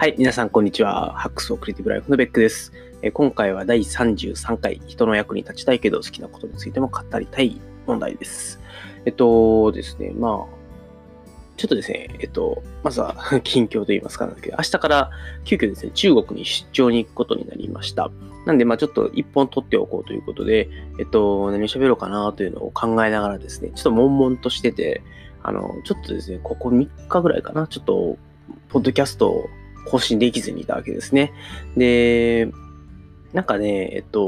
はい、皆さん、こんにちは。ハックスオクリティブライフのベックです。え今回は第33回、人の役に立ちたいけど好きなことについても語りたい問題です。えっとですね、まあ、ちょっとですね、えっと、まずは 近況と言いますか、明日から急遽ですね、中国に出張に行くことになりました。なんで、まあちょっと一本取っておこうということで、えっと、何喋ろうかなというのを考えながらですね、ちょっと悶々としてて、あの、ちょっとですね、ここ3日ぐらいかな、ちょっと、ポッドキャストを更新できずにいたわけですね。で、なんかね、えっと、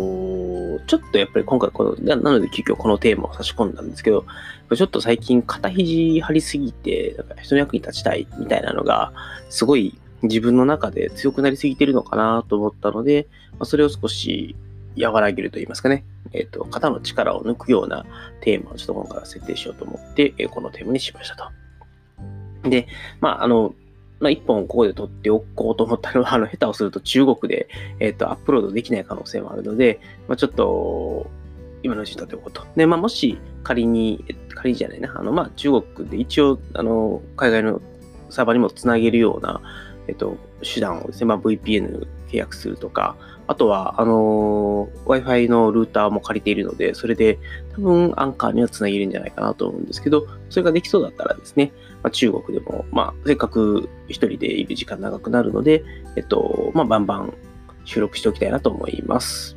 ちょっとやっぱり今回この、なので急遽このテーマを差し込んだんですけど、ちょっと最近肩肘張りすぎて、なんか人の役に立ちたいみたいなのが、すごい自分の中で強くなりすぎてるのかなと思ったので、ま、それを少し和らげると言いますかね、えっ、と、肩の力を抜くようなテーマをちょっと今回は設定しようと思って、えこのテーマにしましたと。で、まあ、あの、まあ、一本ここで撮っておこうと思ったのは、あの、下手をすると中国で、えっ、ー、と、アップロードできない可能性もあるので、まあ、ちょっと、今のうちに撮っておこうと。で、まあ、もし仮に、仮じゃないな、あの、まあ、中国で一応、あの、海外のサーバーにもつなげるような、えっ、ー、と、手段をですね、まあ、VPN 契約するとか、あとは、あのー、Wi-Fi のルーターも借りているので、それで多分アンカーにはつなげるんじゃないかなと思うんですけど、それができそうだったらですね、まあ、中国でも、まあ、せっかく一人でいる時間長くなるので、えっと、まあ、バンバン収録しておきたいなと思います。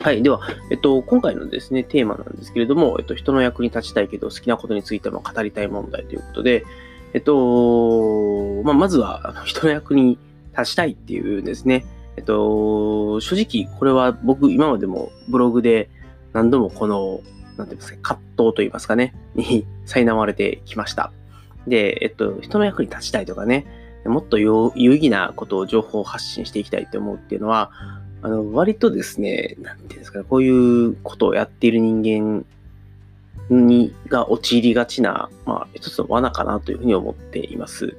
はい。では、えっと、今回のですね、テーマなんですけれども、えっと、人の役に立ちたいけど好きなことについても語りたい問題ということで、えっと、まあ、まずは、人の役に立ちたいっていうですね、えっと、正直これは僕今までもブログで何度もこの、なんていうんですか、葛藤と言いますかね、に苛まれてきました。で、えっと、人の役に立ちたいとかね、もっと有意義なことを情報を発信していきたいと思うっていうのは、あの、割とですね、なんていうんですかね、こういうことをやっている人間に、が陥りがちな、まあ、一つの罠かなというふうに思っています。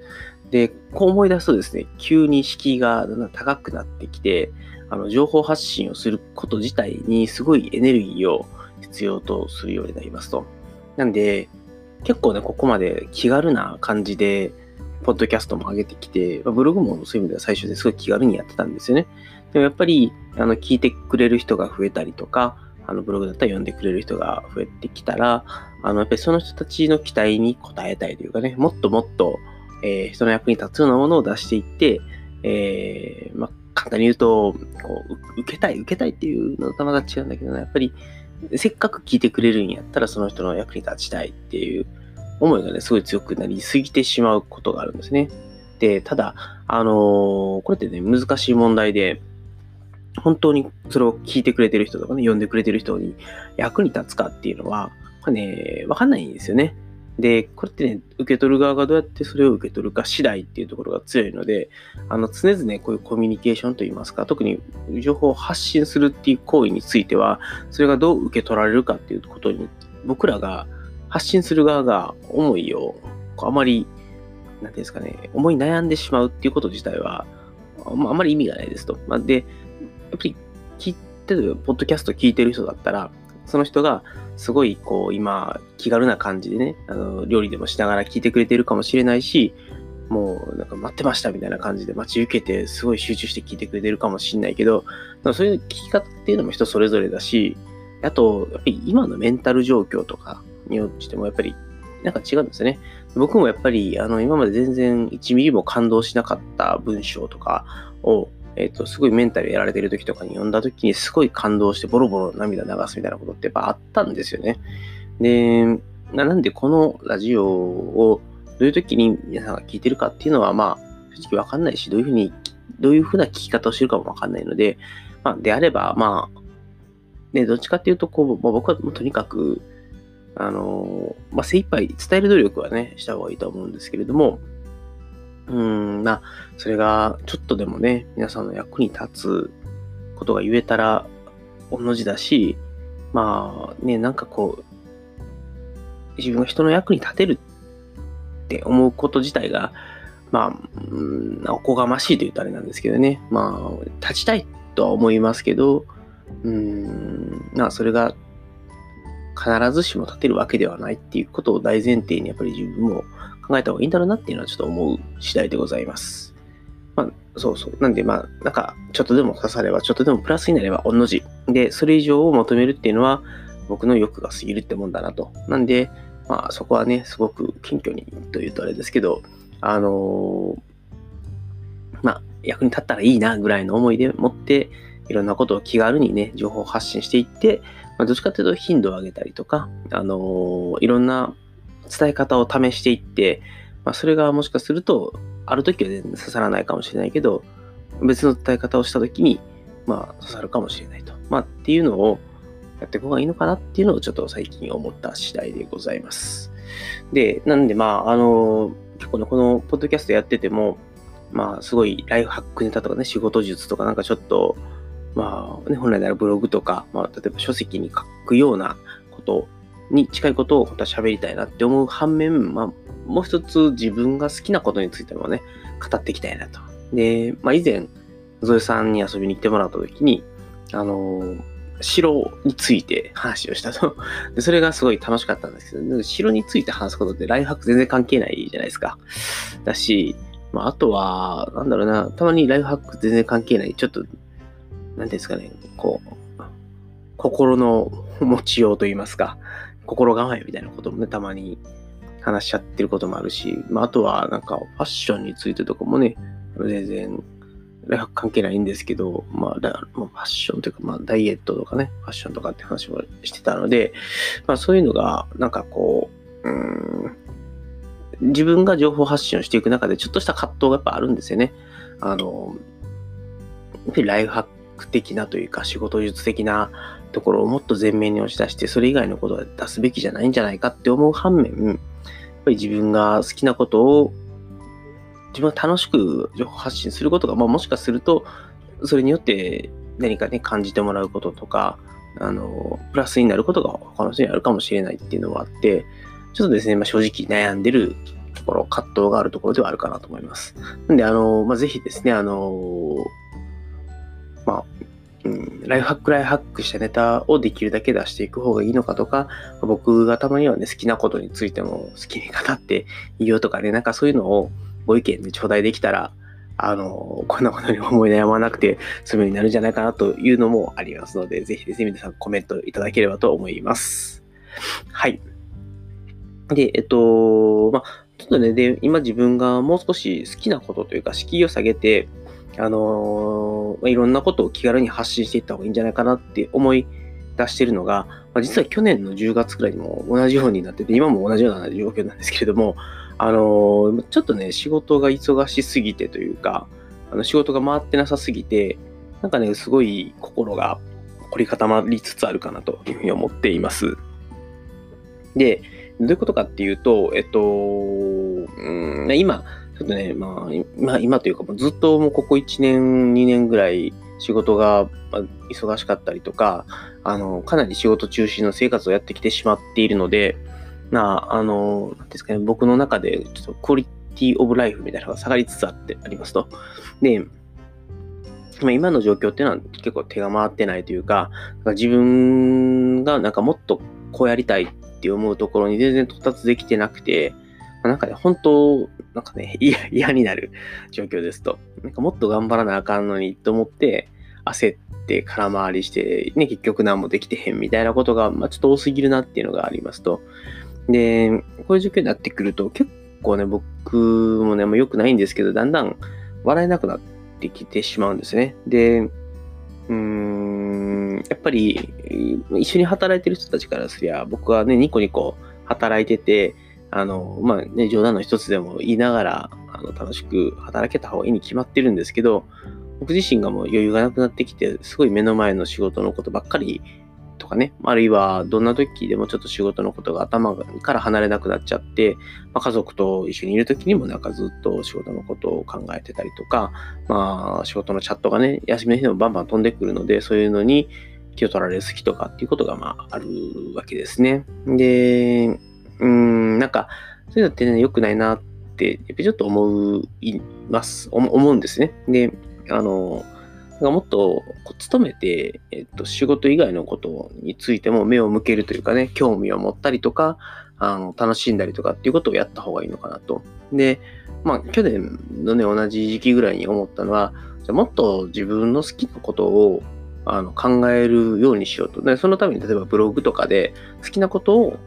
で、こう思い出すとですね、急に敷居がだんだん高くなってきて、あの、情報発信をすること自体にすごいエネルギーを必要とするようになりますと。なんで、結構ね、ここまで気軽な感じで、ポッドキャストも上げてきて、ブログもそういう意味では最初ですごい気軽にやってたんですよね。でもやっぱり、あの、聞いてくれる人が増えたりとか、あの、ブログだったら読んでくれる人が増えてきたら、あの、やっぱりその人たちの期待に応えたいというかね、もっともっと、えー、人の役に立つようなものを出していって、えー、まあ、簡単に言うと、こう、受けたい、受けたいっていうのとまた違うんだけどね、やっぱり、せっかく聞いてくれるんやったら、その人の役に立ちたいっていう思いがね、すごい強くなりすぎてしまうことがあるんですね。で、ただ、あのー、これってね、難しい問題で、本当にそれを聞いてくれてる人とかね、読んでくれてる人に役に立つかっていうのは、これね、わかんないんですよね。で、これってね、受け取る側がどうやってそれを受け取るか次第っていうところが強いので、あの、常々こういうコミュニケーションといいますか、特に情報を発信するっていう行為については、それがどう受け取られるかっていうことに、僕らが発信する側が思いを、あまり、なんていうんですかね、思い悩んでしまうっていうこと自体は、まあ、あまり意味がないですと。まあ、で、やっぱり聞いてる、ポッドキャスト聞いてる人だったら、その人がすごいこう今気軽な感じでね、あの料理でもしながら聞いてくれてるかもしれないし、もうなんか待ってましたみたいな感じで待ち受けてすごい集中して聞いてくれてるかもしれないけど、そういう聞き方っていうのも人それぞれだし、あと、やっぱり今のメンタル状況とかによってもやっぱりなんか違うんですよね。僕もやっぱりあの今まで全然1ミリも感動しなかった文章とかをえっ、ー、と、すごいメンタルやられてる時とかに読んだ時にすごい感動してボロボロ涙流すみたいなことってやっぱあったんですよね。で、なんでこのラジオをどういう時に皆さんが聞いてるかっていうのはまあ正直わかんないし、どういうふうに、どういうふうな聞き方をしてるかもわかんないので、まあであればまあ、ね、どっちかっていうとこう、まあ、僕はもうとにかく、あの、まあ精一杯伝える努力はね、した方がいいと思うんですけれども、うん、まあ、それがちょっとでもね、皆さんの役に立つことが言えたら、同じだし、まあね、なんかこう、自分が人の役に立てるって思うこと自体が、まあ、うん、おこがましいと言うとあれなんですけどね、まあ、立ちたいとは思いますけど、うん、まあ、それが必ずしも立てるわけではないっていうことを大前提にやっぱり自分も考えた方がいいんだろうなっていうのはちょっと思う次第でございます。まそうそう。なんで、まあ、なんか、ちょっとでも刺されば、ちょっとでもプラスになれば、御の字。で、それ以上を求めるっていうのは、僕の欲が過ぎるってもんだなと。なんで、まあ、そこはね、すごく謙虚にというとあれですけど、あのー、まあ、役に立ったらいいなぐらいの思いでもって、いろんなことを気軽にね、情報を発信していって、まあ、どっちかというと頻度を上げたりとか、あのー、いろんな伝え方を試していって、まあ、それがもしかすると、ある時は全然刺さらないかもしれないけど、別の伝え方をした時に、まあ、刺さるかもしれないと。まあ、っていうのをやっていく方がいいのかなっていうのをちょっと最近思った次第でございます。で、なんで、まあ、あの、結構ね、このポッドキャストやってても、まあ、すごいライフハックネタとかね、仕事術とかなんかちょっと、まあ、ね、本来ならブログとか、まあ、例えば書籍に書くようなことに近いことを本当は喋りたいなって思う反面、まあ、もう一つ自分が好きなことについてもね、語っていきたいなと。で、まあ、以前、ゾエさんに遊びに来てもらった時に、あの城について話をしたと。で、それがすごい楽しかったんですけど、城について話すことってライフハック全然関係ないじゃないですか。だし、まあ、あとは、なんだろうな、たまにライフハック全然関係ない、ちょっと、なんていうんですかね、こう、心の持ちようといいますか、心構えみたいなこともね、たまに話しちゃってることもあるし、まあ、あとはなんかファッションについてとかもね、全然関係ないんですけど、まあ、ファッションというか、まあ、ダイエットとかね、ファッションとかって話もしてたので、まあ、そういうのが、なんかこう、うん、自分が情報発信をしていく中で、ちょっとした葛藤がやっぱあるんですよね。あの、やっぱりライフハック的なというか、仕事術的なところをもっと前面に押し出して、それ以外のことは出すべきじゃないんじゃないかって思う反面、やっぱり自分が好きなことを自分が楽しく情報発信することが、まあ、もしかすると、それによって何かね、感じてもらうこととか、あの、プラスになることが他の人にあるかもしれないっていうのもあって、ちょっとですね、まあ、正直悩んでるところ、葛藤があるところではあるかなと思います。なんで、あの、まあ、ぜひですね、あの、まあ、うん、ライフハックライフハックしたネタをできるだけ出していく方がいいのかとか、僕がたまにはね、好きなことについても好きに語っていいよとかね、なんかそういうのをご意見で頂戴できたら、あの、こんなことに思い悩まなくて済むようになるんじゃないかなというのもありますので、ぜひですね、皆さんコメントいただければと思います。はい。で、えっと、まあ、ちょっとね、で、今自分がもう少し好きなことというか、敷居を下げて、あのー、いろんなことを気軽に発信していった方がいいんじゃないかなって思い出してるのが、まあ、実は去年の10月くらいにも同じようになってて、今も同じような状況なんですけれども、あのー、ちょっとね、仕事が忙しすぎてというか、あの仕事が回ってなさすぎて、なんかね、すごい心が凝り固まりつつあるかなというふうに思っています。で、どういうことかっていうと、えっと、うん、今、ちょっとね、まあ、今今というか、ずっともうここ1年、2年ぐらい仕事が忙しかったりとか、あの、かなり仕事中心の生活をやってきてしまっているので、な、ああの、なんですかね、僕の中でちょっとクオリティオブライフみたいなのが下がりつつあってありますと。で、ま今の状況っていうのは結構手が回ってないというか、か自分がなんかもっとこうやりたいって思うところに全然到達できてなくて、なんかね、本当、なんかね、嫌になる状況ですと。なんかもっと頑張らなあかんのにと思って、焦って空回りして、ね、結局何もできてへんみたいなことが、まあ、ちょっと多すぎるなっていうのがありますと。で、こういう状況になってくると、結構ね、僕もね、もう良くないんですけど、だんだん笑えなくなってきてしまうんですね。で、うーん、やっぱり、一緒に働いてる人たちからすりゃ、僕はね、ニコニコ働いてて、あの、まあね、冗談の一つでも言いながら、あの楽しく働けた方がいいに決まってるんですけど、僕自身がもう余裕がなくなってきて、すごい目の前の仕事のことばっかりとかね、あるいはどんな時でもちょっと仕事のことが頭から離れなくなっちゃって、まあ、家族と一緒にいる時にもなんかずっと仕事のことを考えてたりとか、まあ仕事のチャットがね、休みの日でもバンバン飛んでくるので、そういうのに気を取られすぎとかっていうことがまああるわけですね。で、うん、なんか、そういうのってね、良くないなって、やっぱりちょっと思います、思うんですね。で、あの、もっとこう努めて、えっと、仕事以外のことについても目を向けるというかね、興味を持ったりとか、あの、楽しんだりとかっていうことをやった方がいいのかなと。で、まあ、去年のね、同じ時期ぐらいに思ったのは、じゃもっと自分の好きなことをあの考えるようにしようと。で、そのために例えばブログとかで好きなことを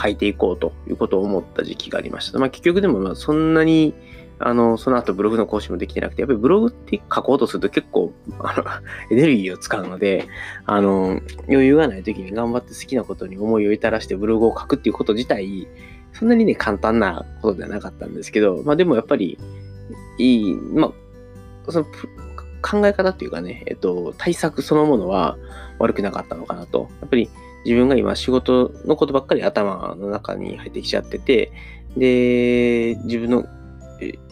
書いていこうということを思った時期がありました。まあ、結局でもまあそんなにあの、その後ブログの更新もできてなくて、やっぱりブログって書こうとすると結構、あの、エネルギーを使うので、あの、余裕がない時に頑張って好きなことに思いを至らしてブログを書くっていうこと自体、そんなにね、簡単なことではなかったんですけど、まあでもやっぱり、いい、まあ、その考え方っていうかね、えっと、対策そのものは悪くなかったのかなと。やっぱり自分が今仕事のことばっかり頭の中に入ってきちゃってて、で、自分の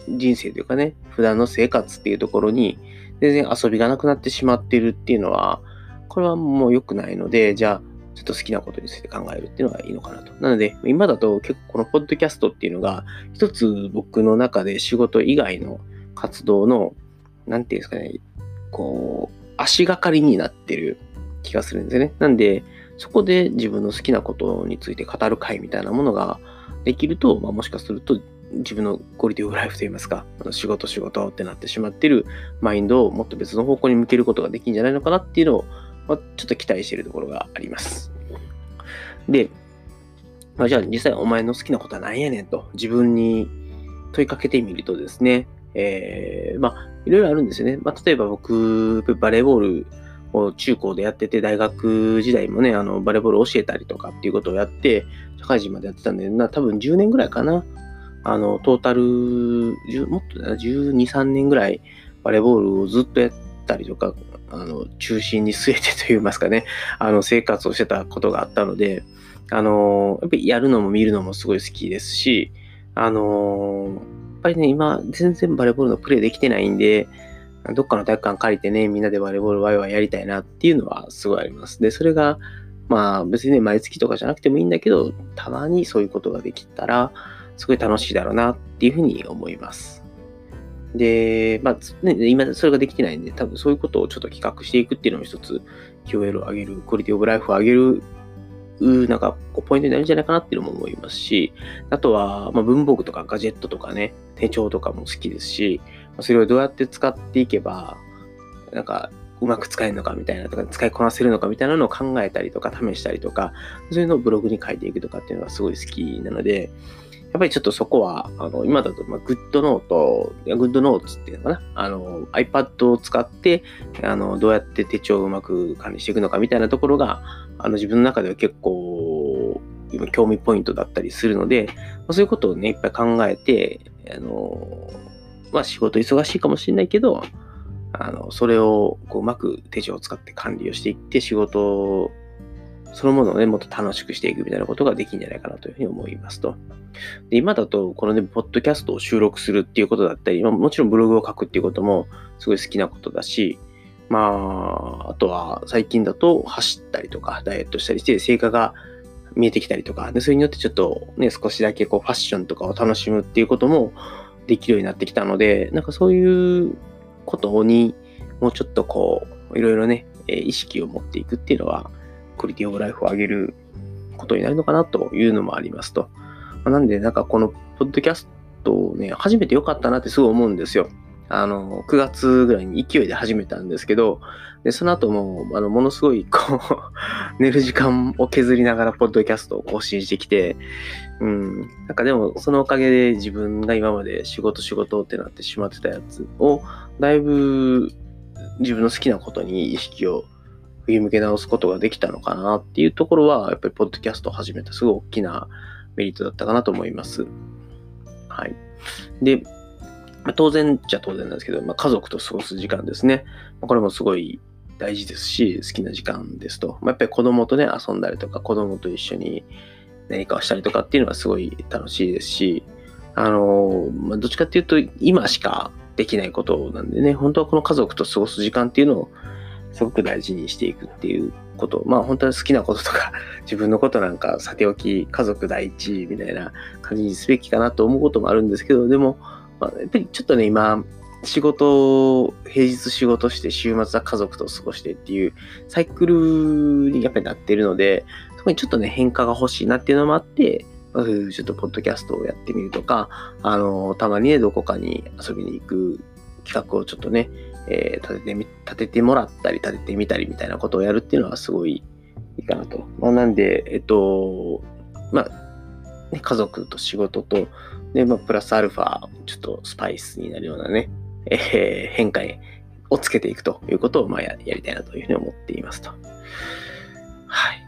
人生というかね、普段の生活っていうところに全然遊びがなくなってしまっているっていうのは、これはもう良くないので、じゃあ、ちょっと好きなことについて考えるっていうのがいいのかなと。なので、今だと結構このポッドキャストっていうのが、一つ僕の中で仕事以外の活動の、なんていうんですかね、こう、足がかりになってる気がするんですよね。なんで、そこで自分の好きなことについて語る会みたいなものができると、まあ、もしかすると自分のクオリティオブライフといいますか、あの仕事仕事ってなってしまっているマインドをもっと別の方向に向けることができるんじゃないのかなっていうのを、まあ、ちょっと期待しているところがあります。で、まあ、じゃあ実際お前の好きなことは何やねんと自分に問いかけてみるとですね、えー、まあ、いろいろあるんですよね。まあ、例えば僕、バレーボール中高でやってて、大学時代もね、あの、バレーボール教えたりとかっていうことをやって、社会人までやってたんで、な多分10年ぐらいかな。あの、トータル、もっとだな、12、3年ぐらいバレーボールをずっとやったりとか、あの、中心に据えてといいますかね、あの、生活をしてたことがあったので、あの、やっぱりやるのも見るのもすごい好きですし、あの、やっぱりね、今、全然バレーボールのプレイできてないんで、どっかの体育館借りてね、みんなでバレーボールワイワイやりたいなっていうのはすごいあります。で、それが、まあ別にね、毎月とかじゃなくてもいいんだけど、たまにそういうことができたら、すごい楽しいだろうなっていうふうに思います。で、まあ、ね、今それができてないんで、多分そういうことをちょっと企画していくっていうのも一つ QL を上げる、クオリティオブライフを上げる、なんかこうポイントになるんじゃないかなっていうのも思いますし、あとは、ま、文房具とかガジェットとかね、手帳とかも好きですし、それをどうやって使っていけば、なんかうまく使えるのかみたいなとか、使いこなせるのかみたいなのを考えたりとか、試したりとか、そういうのをブログに書いていくとかっていうのがすごい好きなので、やっぱりちょっとそこは、あの、今だと、まあ、 GoodNote、GoodNotes っていうのかな？あの、iPad を使って、あの、どうやって手帳をうまく管理していくのかみたいなところが、あの、自分の中では結構、今、興味ポイントだったりするので、まあ、そういうことをね、いっぱい考えて、あの、まあ、仕事忙しいかもしれないけど、あの、それをこううまく手帳を使って管理をしていって、仕事そのものをね、もっと楽しくしていくみたいなことができるんじゃないかなというふうに思いますと。で今だと、このね、ポッドキャストを収録するっていうことだったり、まあ、もちろんブログを書くっていうこともすごい好きなことだし、まあ、あとは最近だと走ったりとか、ダイエットしたりして、成果が見えてきたりとか、でそれによってちょっとね、少しだけこうファッションとかを楽しむっていうこともできるようになってきたので、なんかそういうことにもうちょっとこう、いろいろね、意識を持っていくっていうのは、クオリティオブライフを上げることになるのかなというのもありますと。ま、なんで、なんかこのポッドキャストをね、初めて良かったなってすごい思うんですよ。あの、9月ぐらいに勢いで始めたんですけど、で、その後も、あの、ものすごい、こう 寝る時間を削りながら、ポッドキャストを更新してきて、うん、なんかでも、そのおかげで自分が今まで仕事仕事ってなってしまってたやつを、だいぶ自分の好きなことに意識を振り向け直すことができたのかなっていうところは、やっぱりポッドキャストを始めたすごい大きなメリットだったかなと思います。はい。で、当然じゃ当然なんですけど、まあ、家族と過ごす時間ですね。これもすごい大事ですし、好きな時間ですと。まあ、やっぱり子供とね、遊んだりとか、子供と一緒に何かをしたりとかっていうのはすごい楽しいですし、あの、まあ、どっちかっていうと、今しかできないことなんでね、本当はこの家族と過ごす時間っていうのをすごく大事にしていくっていうこと。まあ本当は好きなこととか、自分のことなんかさておき、家族第一みたいな感じにすべきかなと思うこともあるんですけど、でも、まあ、やっぱりちょっとね、今、仕事、平日仕事して週末は家族と過ごしてっていうサイクルにやっぱりなってるので、そこにちょっとね、変化が欲しいなっていうのもあって、ちょっとポッドキャストをやってみるとか、あの、たまにね、どこかに遊びに行く企画をちょっとね、えー、立ててみ、立ててもらったり、立ててみたりみたいなことをやるっていうのはすごいいいかなと。まあ、なんで、えっと、まあ、ね、家族と仕事と、で、まあ、プラスアルファ、ちょっとスパイスになるようなね、えー、変化をつけていくということを、まあや、やりたいなというふうに思っていますと。はい。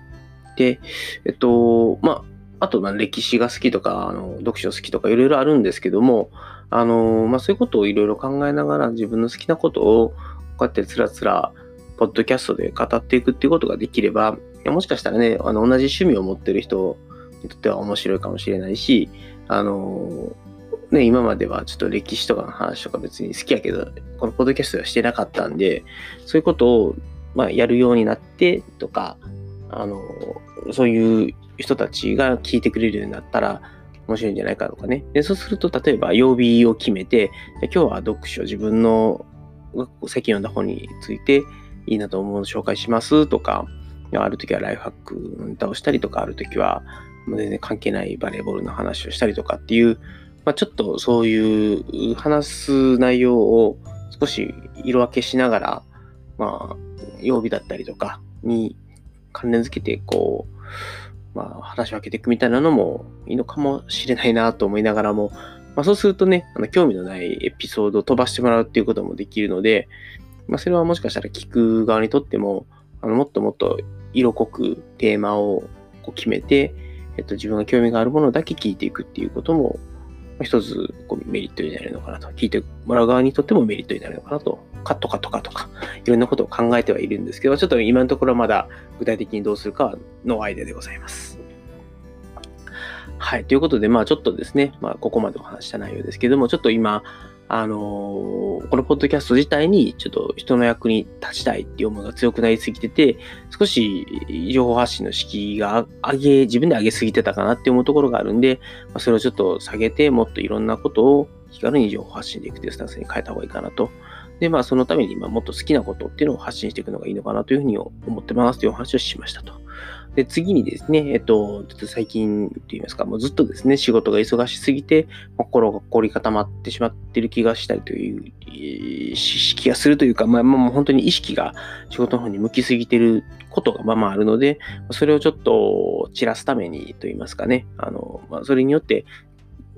で、えっと、まあ、あと、まあ、歴史が好きとか、あの、読書好きとか、いろいろあるんですけども、あの、まあ、そういうことをいろいろ考えながら、自分の好きなことを、こうやってつらつら、ポッドキャストで語っていくっていうことができれば、もしかしたらね、あの、同じ趣味を持ってる人にとっては面白いかもしれないし、あの、ね、今まではちょっと歴史とかの話とか別に好きやけど、このポッドキャストはしてなかったんで、そういうことを、まあ、やるようになってとか、あの、そういう人たちが聞いてくれるようになったら面白いんじゃないかとかね。で、そうすると、例えば曜日を決めて、今日は読書、自分の最近読んだ本についていいなと思うのを紹介しますとか、ある時はライフハックのネタをしたりとか、ある時は全然関係ないバレーボールの話をしたりとかっていう、まあ、ちょっとそういう話す内容を少し色分けしながら、まあ、曜日だったりとかに関連づけて、こう、まあ、話を分けていくみたいなのもいいのかもしれないなと思いながらも、まあ、そうするとね、あの興味のないエピソードを飛ばしてもらうっていうこともできるので、まあ、それはもしかしたら聞く側にとっても、あのもっともっと色濃くテーマをこう決めて、えっと、自分が興味があるものだけ聞いていくっていうことも、一つこうメリットになるのかなと。聞いてもらう側にとってもメリットになるのかなと。カットかとかとか、いろんなことを考えてはいるんですけど、ちょっと今のところまだ具体的にどうするかのアイデアでございます。はい。ということで、まあちょっとですね、まあここまでお話した内容ですけども、ちょっと今、あのー、このポッドキャスト自体にちょっと人の役に立ちたいっていう思いが強くなりすぎてて、少し情報発信の敷居が上げ、自分で上げすぎてたかなって思うところがあるんで、まあ、それをちょっと下げて、もっといろんなことを気軽に情報発信でいくというスタンスに変えた方がいいかなと。で、まあそのために今もっと好きなことっていうのを発信していくのがいいのかなというふうに思ってますというお話をしましたと。で、次にですね、えっと、ちょっと最近と言いますか、もうずっとですね、仕事が忙しすぎて、心が凝り固まってしまってる気がしたりという、意識がするというか、まあ、もう本当に意識が仕事の方に向きすぎてることがまあまああるので、それをちょっと散らすためにと言いますかね、あの、まあ、それによって、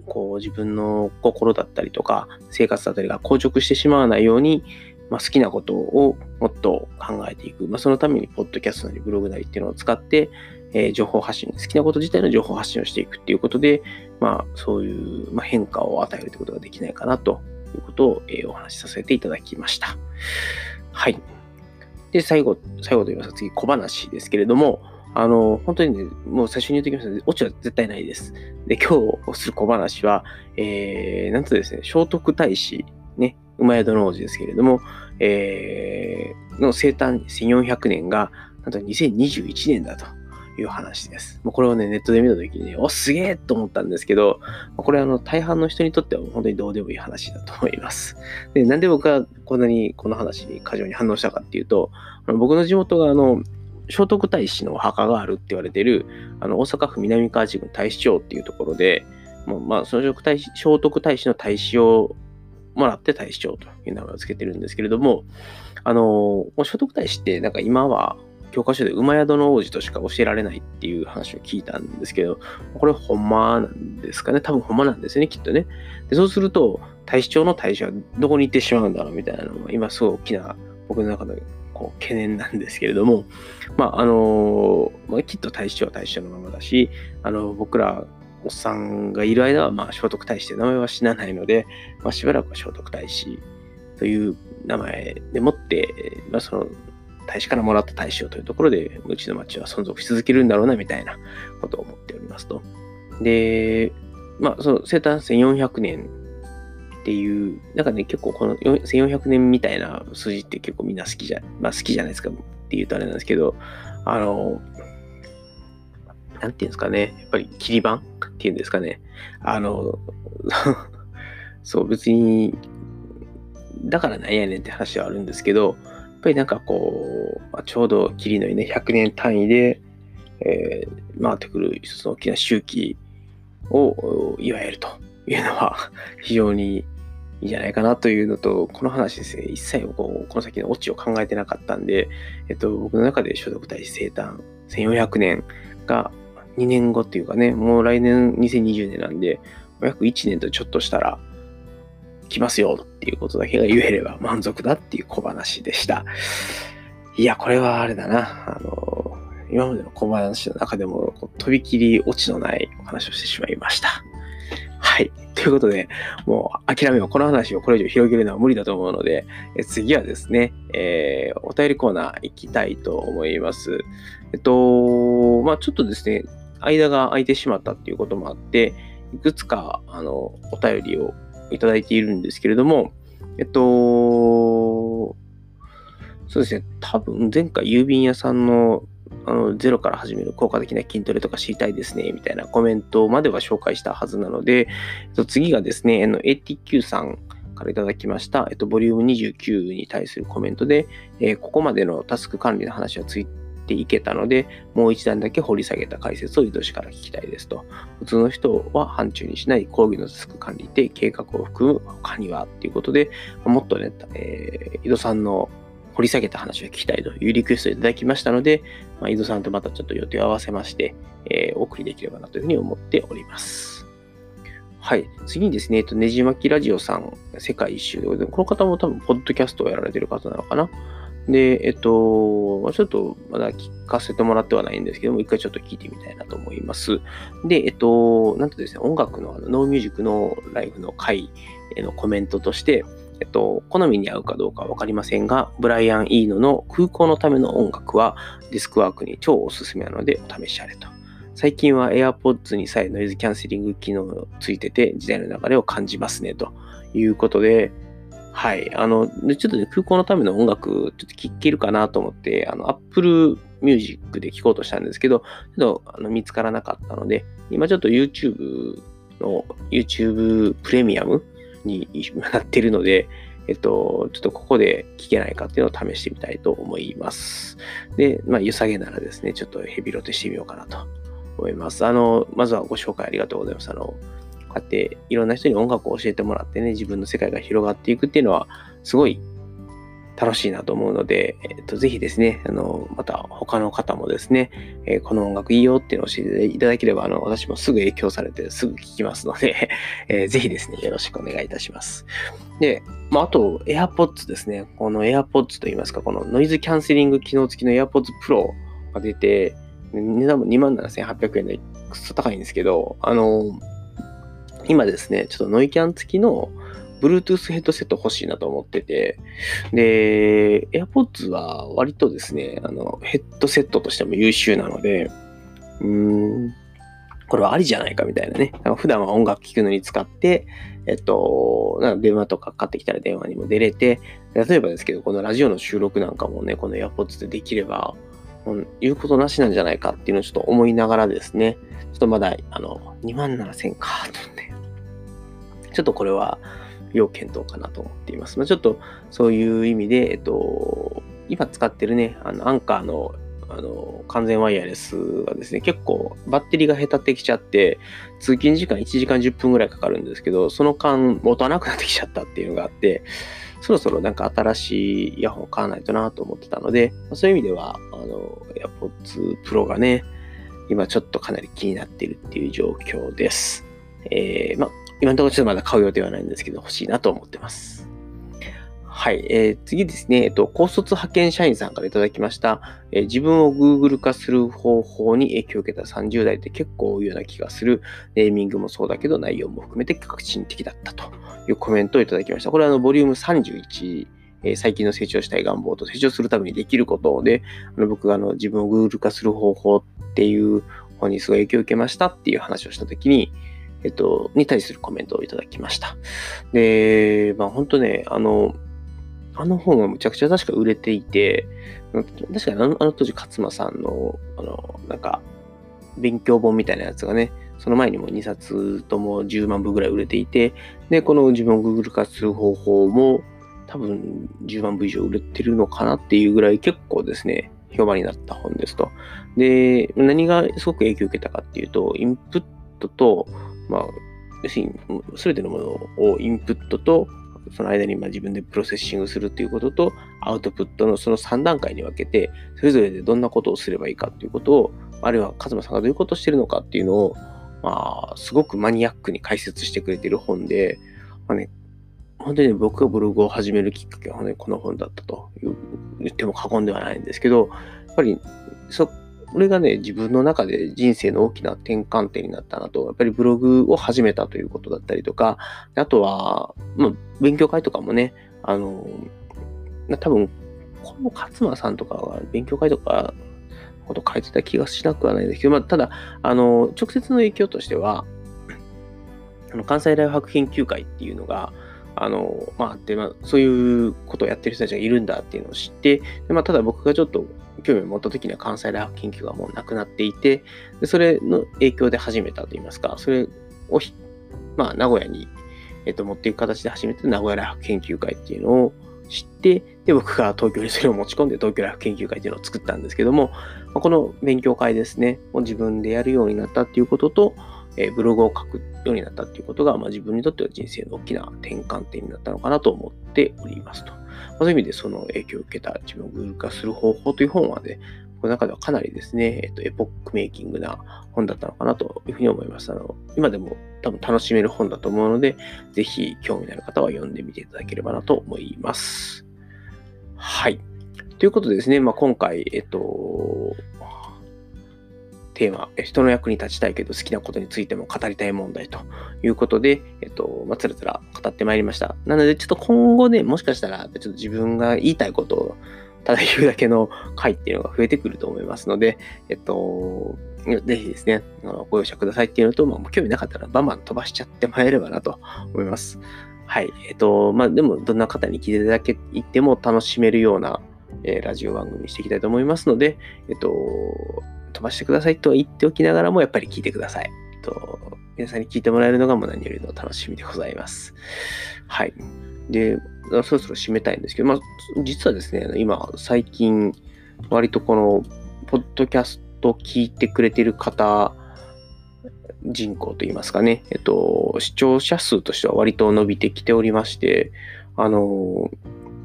こう自分の心だったりとか生活だったりが硬直してしまわないように、まあ、好きなことをもっと考えていく。まあ、そのために、ポッドキャストなりブログなりっていうのを使って、えー、情報発信、好きなこと自体の情報発信をしていくっていうことで、まあ、そういう、まあ、変化を与えるということができないかなということを、えー、お話しさせていただきました。はい。で、最後、最後と言いますと次、小話ですけれども、あの、本当にね、もう最初に言っておきましたオチは絶対ないです。で、今日する小話は、えー、なんとですね、聖徳太子、馬宿の王子ですけれども、えー、の生誕1400年が、なんと2021年だという話です。もうこれをね、ネットで見たときにね、お、すげえと思ったんですけど、これはあの大半の人にとっては本当にどうでもいい話だと思います。で、なんで僕はこんなにこの話に過剰に反応したかっていうと、あの僕の地元があの、聖徳太子のお墓があるって言われてる、あの、大阪府南河内郡太子町っていうところで、まあ、その聖徳太子の太子をもらって大使長という名前を付けてるんですけれども、あの、聖徳太子ってなんか今は教科書で馬宿の王子としか教えられないっていう話を聞いたんですけど、これほんまなんですかね？多分ほんまなんですよね、きっとね。でそうすると、大使長の大使はどこに行ってしまうんだろうみたいなのが、今すごい大きな僕の中のこう懸念なんですけれども、まあ、あの、まあ、きっと大使長は大使長のままだし、あの、僕らおっさんがいる間は、まあ、聖徳太子という名前は死なないので、まあ、しばらくは聖徳太子という名前でもって、まあ、その大使からもらった大使をというところで、うちの町は存続し続けるんだろうな、みたいなことを思っておりますと。で、まあ、その生誕1400年っていう、なんかね、結構この1400年みたいな数字って結構みんな好きじゃ、まあ好きじゃないですかって言うとあれなんですけど、あの、なんていうんですかね、やっぱり切り板っていうんですかね。あの、そう、別に、だからなんやねんって話はあるんですけど、やっぱりなんかこう、ちょうど切りのいいね、100年単位で、えー、回ってくる一つの大きな周期を祝えるというのは非常にいいんじゃないかなというのと、この話ですね、一切こうこの先のオチを考えてなかったんで、えっと、僕の中で所属大使生誕1400年が2年後っていうかね、もう来年2020年なんで、約1年とちょっとしたら来ますよっていうことだけが言えれば満足だっていう小話でした。いや、これはあれだな。あの、今までの小話の中でも、とびきりオチのないお話をしてしまいました。はい。ということで、もう諦めよう。この話をこれ以上広げるのは無理だと思うので、え次はですね、えー、お便りコーナー行きたいと思います。えっと、まあちょっとですね、間が空いてしまったっていうこともあって、いくつか、あの、お便りをいただいているんですけれども、えっと、そうですね、多分前回郵便屋さんのあのゼロから始める効果的な筋トレとか知りたいですね、みたいなコメントまでは紹介したはずなので、えっと、次がですね、ATQ さんからいただきました、えっと、ボリューム29に対するコメントで、えー、ここまでのタスク管理の話はつていけたので、もう一段だけ掘り下げた解説を井戸氏から聞きたいですと。普通の人は範疇にしない講義のタスク管理で計画を含む他にはっていうことで、もっとね、えー、井戸さんの掘り下げた話を聞きたいというリクエストをいただきましたので、まあ、井戸さんとまたちょっと予定を合わせまして、えー、お送りできればなというふうに思っております。はい。次にですね、えっと、ねじ巻きラジオさん、世界一周で、この方も多分、ポッドキャストをやられてる方なのかな？で、えっと、ちょっとまだ聞かせてもらってはないんですけども、一回ちょっと聞いてみたいなと思います。で、えっと、なんとですね、音楽のあのノーミュージックのライブの回へのコメントとして、えっと、好みに合うかどうかわかりませんが、ブライアン・イーノの空港のための音楽はディスクワークに超おすすめなのでお試しあれと。最近は AirPods にさえノイズキャンセリング機能ついてて時代の流れを感じますねということで、はい。あの、ちょっとね、空港のための音楽、ちょっと聴けるかなと思って、あの、Apple Music で聴こうとしたんですけど、ちょっとあの見つからなかったので、今ちょっと YouTube の YouTube プレミアムになってるので、えっと、ちょっとここで聞けないかっていうのを試してみたいと思います。で、まあ、湯下げならですね、ちょっとヘビロテしてみようかなと思います。あの、まずはご紹介ありがとうございます。あの、こうやっていろんな人に音楽を教えてもらってね、自分の世界が広がっていくっていうのは、すごい楽しいなと思うので、えっと、ぜひですね、あの、また他の方もですね、えー、この音楽いいよっていうのを教えていただければ、あの、私もすぐ影響されてすぐ聴きますので えー、ぜひですね、よろしくお願いいたします。で、まあ、あと、AirPods ですね。この AirPods といいますか、このノイズキャンセリング機能付きの AirPods Pro が出て、値段も27,800円でくっそ高いんですけど、あの、今ですね、ちょっとノイキャン付きの Bluetooth ヘッドセット欲しいなと思ってて、で、AirPods は割とですね、あの、ヘッドセットとしても優秀なので、うーん、これはありじゃないかみたいなね。普段は音楽聴くのに使って、えっと、なんか電話とかかかってきたら電話にも出れて、例えばですけど、このラジオの収録なんかもね、この AirPods でできれば、言うことなしなんじゃないかっていうのをちょっと思いながらですね、ちょっとまだ、あの、2万7000かとね、ちょっとこれは、要検討かなと思っています。まあ、ちょっとそういう意味で、えっと、今使ってるね、あのアンカーのあの完全ワイヤレスはですね、結構バッテリーが下手ってきちゃって、通勤時間1時間10分ぐらいかかるんですけど、その間持たなくなってきちゃったっていうのがあって、そろそろなんか新しいイヤホン買わないとなと思ってたので、そういう意味では、あの、AirPods Pro がね、今ちょっとかなり気になっているっていう状況です。えー、まあ、今のところちょっとまだ買う予定はないんですけど、欲しいなと思ってます。はい。えー、次ですね、えっと、高卒派遣社員さんからいただきました、えー、自分を Google 化する方法に影響を受けた30代って結構多いような気がする。ネーミングもそうだけど、内容も含めて革新的だったというコメントをいただきました。これはあの、ボリューム31、えー、最近の成長したい願望と成長するためにできることで、あの僕があの自分を Google 化する方法っていう方にすごい影響を受けましたっていう話をしたときに、えっと、に対するコメントをいただきました。で、まあ本当ね、あの、あの本はむちゃくちゃ確か売れていて、確かにあのあの当時勝間さんの、あの、なんか、勉強本みたいなやつがね、その前にも2冊とも10万部ぐらい売れていて、で、この自分を Google 化する方法も多分10万部以上売れてるのかなっていうぐらい結構ですね、評判になった本ですと。で、何がすごく影響を受けたかっていうと、インプットとまあ、要するに、すべてのものをインプットと、その間にま自分でプロセッシングするということと、アウトプットのその3段階に分けて、それぞれでどんなことをすればいいかということを、あるいは勝間さんがどういうことをしてるのかっていうのを、まあ、すごくマニアックに解説してくれてる本で、まあね、本当に、僕がブログを始めるきっかけは、ね、この本だったと言っても過言ではないんですけど、やっぱりそこれがね、自分の中で人生の大きな転換点になったなと、やっぱりブログを始めたということだったりとか、あとは、まあ、勉強会とかもね、あの、多分、この勝間さんとかは勉強会とか、こと書いてた気がしなくはないですけど、まあ、ただ、あの、直接の影響としては、あの関西大学研究会っていうのが、あの、まあ、あって、まあ、そういうことをやってる人たちがいるんだっていうのを知って、でまあ、ただ僕がちょっと興味を持った時には関西大学研究がもうなくなっていて、でそれの影響で始めたといいますか、それをまあ、名古屋に、えっと、持っていく形で始めて名古屋大学研究会っていうのを知って、で、僕が東京にそれを持ち込んで東京大学研究会っていうのを作ったんですけども、ま、この勉強会ですね、を自分でやるようになったっていうことと、え、ブログを書くようになったっていうことが、まあ、自分にとっては人生の大きな転換点になったのかなと思っておりますと。まあ、そういう意味でその影響を受けた自分をグール化する方法という本はね、この中ではかなりですね、えっと、エポックメイキングな本だったのかなというふうに思います。あの、今でも多分楽しめる本だと思うので、ぜひ興味のある方は読んでみていただければなと思います。はい。ということでですね、まあ、今回、えっと、テーマ、人の役に立ちたいけど好きなことについても語りたい問題ということで、えっと、まあ、つらつら語ってまいりました。なので、ちょっと今後ね、もしかしたら、ちょっと自分が言いたいことをただ言うだけの回っていうのが増えてくると思いますので、えっと、ぜひですね、ご容赦くださいっていうのと、まあ、興味なかったらバンバン飛ばしちゃってもらえればなと思います。はい。えっと、まあ、でも、どんな方に聞いていただけ、言っても楽しめるような、えー、ラジオ番組していきたいと思いますので、えっと、飛ばしてくださいとは言っておきながらも、やっぱり聞いてください。と皆さんに聞いてもらえるのがもう何よりの楽しみでございます。はい。で、そろそろ締めたいんですけど、まあ、実はですね、今、最近、割とこの、ポッドキャスト聞いてくれてる方、人口といいますかね、えっと、視聴者数としては割と伸びてきておりまして、あの、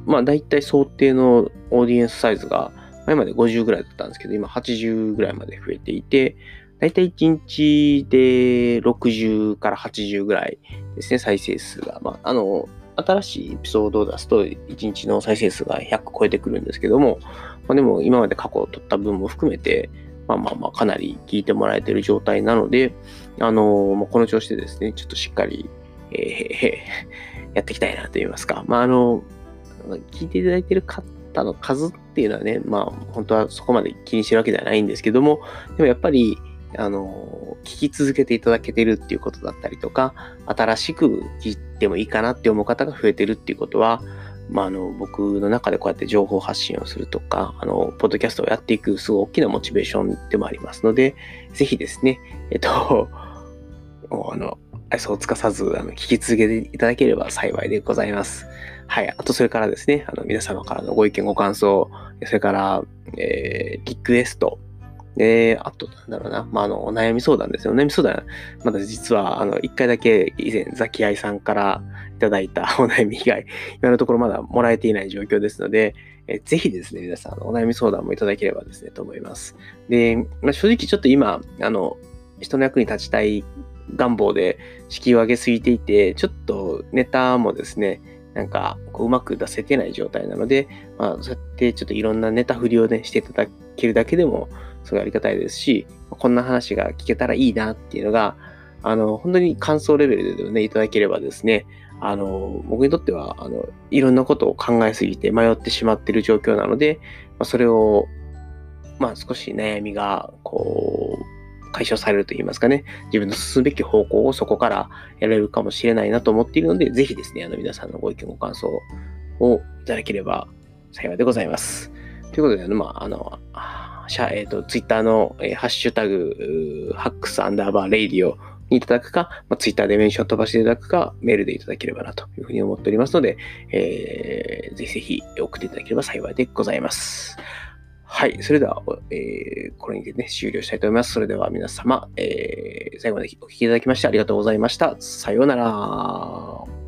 まあ、大体想定のオーディエンスサイズが、前まで50ぐらいだったんですけど、今80ぐらいまで増えていて、だいたい1日で60から80ぐらいですね、再生数が。まあ、あの、新しいエピソードを出すと1日の再生数が100超えてくるんですけども、まあ、でも今まで過去を取った分も含めて、まあまあまあかなり聞いてもらえてる状態なので、あのー、この調子でですね、ちょっとしっかり、えー、やっていきたいなと言いますか。まああの、聞いていただいてる方の数っていうのはね、まあ本当はそこまで気にしてるわけではないんですけども、でもやっぱり、あの、聞き続けていただけてるっていうことだったりとか、新しく聞いてもいいかなって思う方が増えてるっていうことは、まあ、あの、僕の中でこうやって情報発信をするとか、あの、ポッドキャストをやっていくすごい大きなモチベーションでもありますので、ぜひですね、えっと、あの、愛想をつかさず、あの、聞き続けていただければ幸いでございます。はい。あと、それからですね、あの、皆様からのご意見、ご感想、それから、えー、リクエスト、で、あと、なんだろうな、まあ、あの、お悩み相談ですよ。お悩み相談、まだ実は、あの、一回だけ以前、ザキアイさんからいただいた お悩み以外、今のところまだもらえていない状況ですので、えぜひですね、皆さん、お悩み相談もいただければですね、と思います。で、まあ、正直ちょっと今、あの、人の役に立ちたい願望で敷居を上げすぎていて、ちょっとネタもですね、なんか、こううまく出せてない状態なので、まあ、そうやってちょっといろんなネタ振りをね、していただけるだけでも、すごいありがたいですし、こんな話が聞けたらいいなっていうのが、あの、本当に感想レベルでね、いただければですね、あの、僕にとっては、あの、いろんなことを考えすぎて迷ってしまっている状況なので、まあ、それを、まあ少し悩みが、こう、解消されると言いますかね、自分の進むべき方向をそこからやれるかもしれないなと思っているので、ぜひですね、あの皆さんのご意見、ご感想をいただければ幸いでございます。ということで、あのまあ、あの、えっ、ー、と、ツイッターの、えー、ハッシュタグ、ハックスアンダーバーレイディオにいただくか、まあ、ツイッターでメンション飛ばしていただくか、メールでいただければなというふうに思っておりますので、えー、ぜひぜひ送っていただければ幸いでございます。はい。それでは、えー、これにてね、終了したいと思います。それでは皆様、えー、最後までお聴きいただきましてありがとうございました。さようなら。